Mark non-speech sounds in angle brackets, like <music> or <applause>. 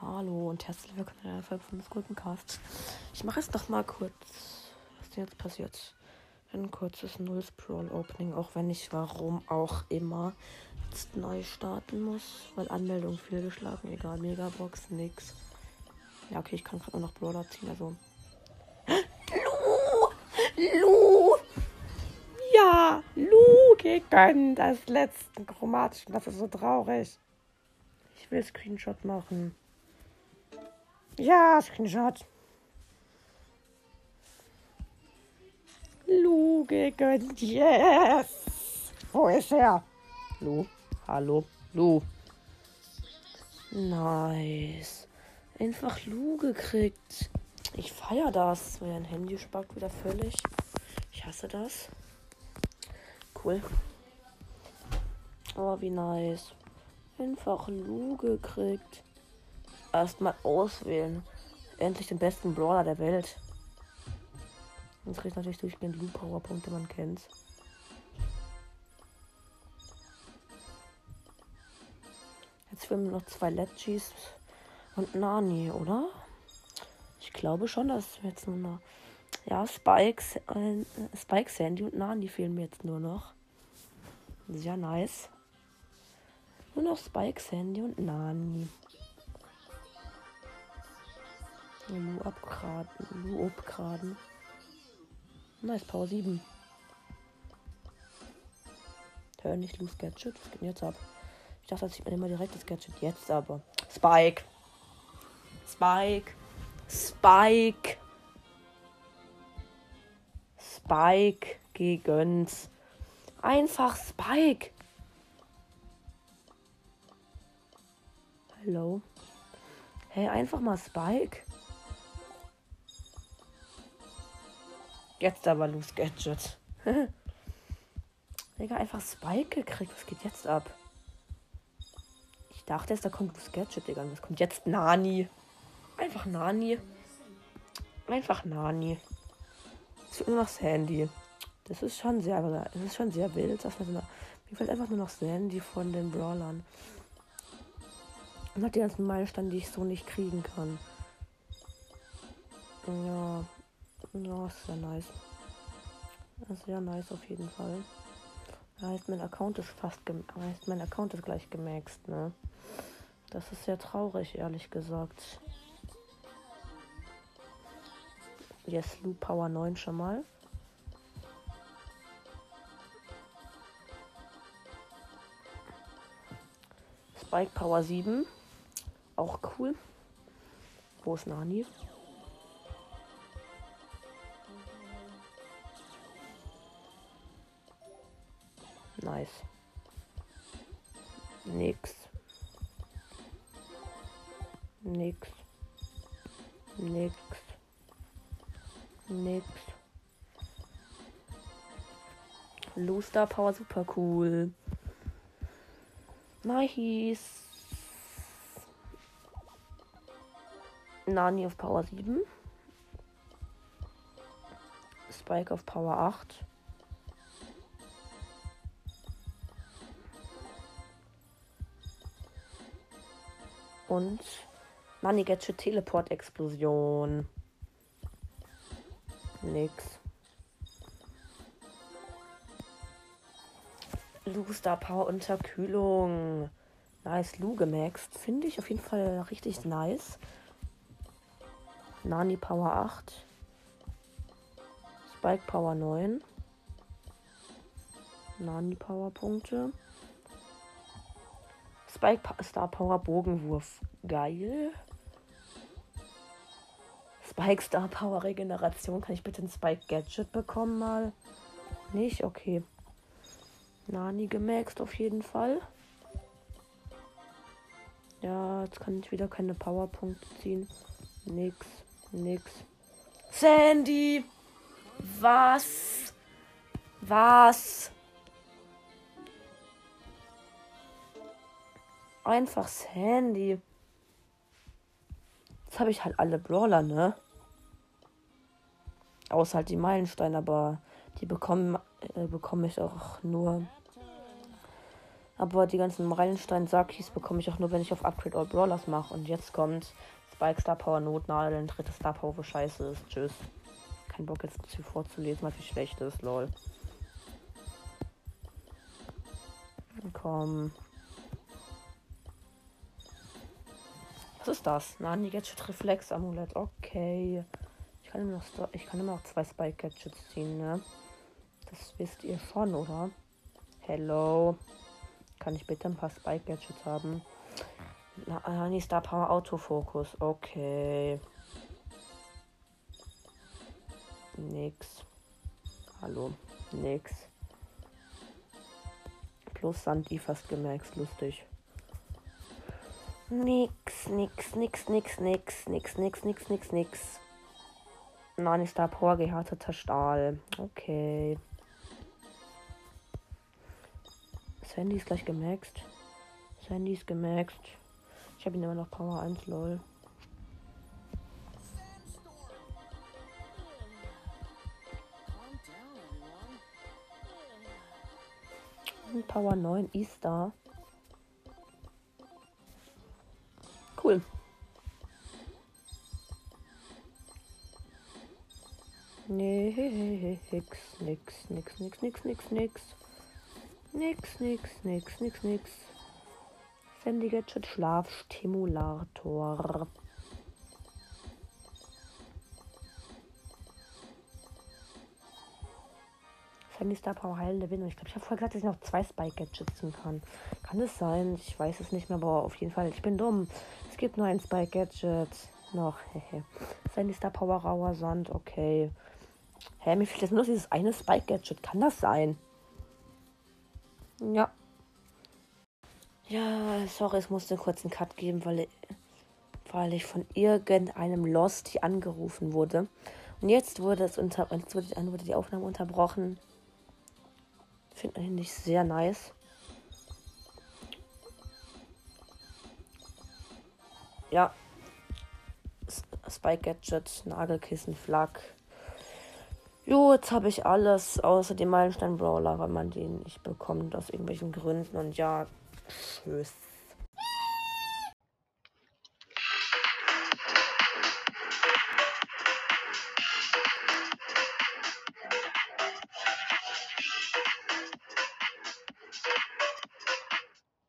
Hallo und herzlich willkommen in einer Folge von des Gurkencast. Ich mache jetzt noch mal kurz, was denn jetzt passiert. Ein kurzes Null Sprawl Opening, auch wenn ich warum auch immer jetzt neu starten muss, weil Anmeldung fehlgeschlagen, egal, Megabox, nix. Ja, okay, ich kann gerade noch Brawler ziehen, also. <gasps> Lu! Lu! Lu gegen das letzten chromatischen, das ist so traurig. Ich will Screenshot machen. Ja, Screenshot. Lu gegen Yes. Wo ist er? Lu. Hallo. Lu. Nice. Einfach Lu gekriegt. Ich feier das. Mein Handy spackt wieder völlig. Ich hasse das. Cool. Oh, wie nice. Einfach Lu gekriegt. Erstmal auswählen. Endlich den besten Brawler der Welt. Jetzt kriegt natürlich durchgehend Lu Powerpunkte, man kennt's. Jetzt fehlen noch zwei Legis und Nani, oder? Ich glaube schon, dass jetzt nur noch. Ja, Spikes, äh, Spike, Sandy und Nani fehlen mir jetzt nur noch. Sehr nice. Nur noch Spike, Sandy und Nani. Lu abgraden. Lu abgraden. Nice, Power 7. Hör nicht Lu's Gadget. Was geht denn jetzt ab? Ich dachte, das sieht man immer direkt das Gadget. Jetzt aber. Spike. Spike. Spike. Spike gegens. Einfach Spike. Hallo. Hey, einfach mal Spike. Jetzt aber Loose Gadget. <laughs> Digga, einfach Spike gekriegt. Was geht jetzt ab? Ich dachte jetzt, da kommt Loose Gadget, Digga. Was kommt jetzt? Nani. Einfach Nani. Einfach Nani. Es wird nur noch Sandy. Das ist schon sehr, das ist schon sehr wild. So mir fällt einfach nur noch Sandy von den Brawlern. Und hat die ganzen Meilensteine, die ich so nicht kriegen kann. Ja. Ja, ist sehr nice. Sehr nice auf jeden Fall. Heißt, mein Account ist fast heißt, mein Account ist gleich gemaxt, ne? Das ist sehr traurig, ehrlich gesagt. Yes, Lu Power 9 schon mal. Spike Power 7. Auch cool. Wo ist Nani? Nice. Nix. Nix. Nix. Nix. Looster Power super cool. Nice. Nani auf Power 7. Spike auf Power 8. Und Nani Gadget Teleport Explosion. Nix. Lu Star Power Unterkühlung. Nice Lu gemaxt. Finde ich auf jeden Fall richtig nice. Nani Power 8. Spike Power 9. Nani Power Punkte. Spike Star Power Bogenwurf. Geil. Spike Star Power Regeneration. Kann ich bitte ein Spike Gadget bekommen mal? Nicht? Okay. Nani gemaxt auf jeden Fall. Ja, jetzt kann ich wieder keine Powerpunkte ziehen. Nix, nix. Sandy! Was? Was? Einfach Sandy. Jetzt habe ich halt alle Brawler, ne? Außer halt die Meilensteine, aber die bekommen, äh, bekomme ich auch nur Aber die ganzen Meilenstein-Sakis bekomme ich auch nur, wenn ich auf Upgrade All Brawlers mache. Und jetzt kommt Spike Star Power Notnadeln, dritte Star Power, wo scheiße ist. Tschüss. Kein Bock jetzt zu vorzulesen, was wie schlecht ist, lol. Komm. Was ist das? Nani Gadget Reflex Amulett. Okay. Ich kann immer noch, ich kann immer noch zwei Spike Gadgets ziehen, ne? Das wisst ihr schon, oder? Hello. Kann ich bitte ein paar Spike Gadgets haben? Nani Star Power Autofokus. Okay. Nix. Hallo. Nix. Plus Sandy fast gemerkt. Lustig. Nix, nix, nix, nix, nix, nix, nix, nix, nix, nix. Nein, ist da Power gehärteter Stahl. Okay. Sandy ist gleich gemaxt. Sandy ist gemaxt. Ich habe ihn immer noch Power 1, lol. Power 9 ist da. Cool. Nix, nix, nix, nix, nix, nix, nix. Nix, nix, nix, nix, nix. Sandy Gadget Schlafstimulator. Sandy Star Power heilende Winde. Ich glaube, ich habe vorher gesagt, dass ich noch zwei Spike Gadgets kann. Kann es sein? Ich weiß es nicht mehr, aber auf jeden Fall, ich bin dumm. Es gibt nur ein Spike Gadget. Noch, hehe. Sandy Star Power Rauer Sand, okay. Hä, mir fehlt jetzt nur dieses eine Spike Gadget. Kann das sein? Ja. Ja, sorry, es musste kurz einen Cut geben, weil ich, weil ich von irgendeinem Lost hier angerufen wurde. Und jetzt wurde, es unter, jetzt wurde, wurde die Aufnahme unterbrochen. Finde ich nicht sehr nice. Ja. Spike Gadget, Nagelkissen, Flak. Jo, jetzt habe ich alles außer dem Meilenstein Brawler, weil man den nicht bekommt aus irgendwelchen Gründen. Und ja, tschüss.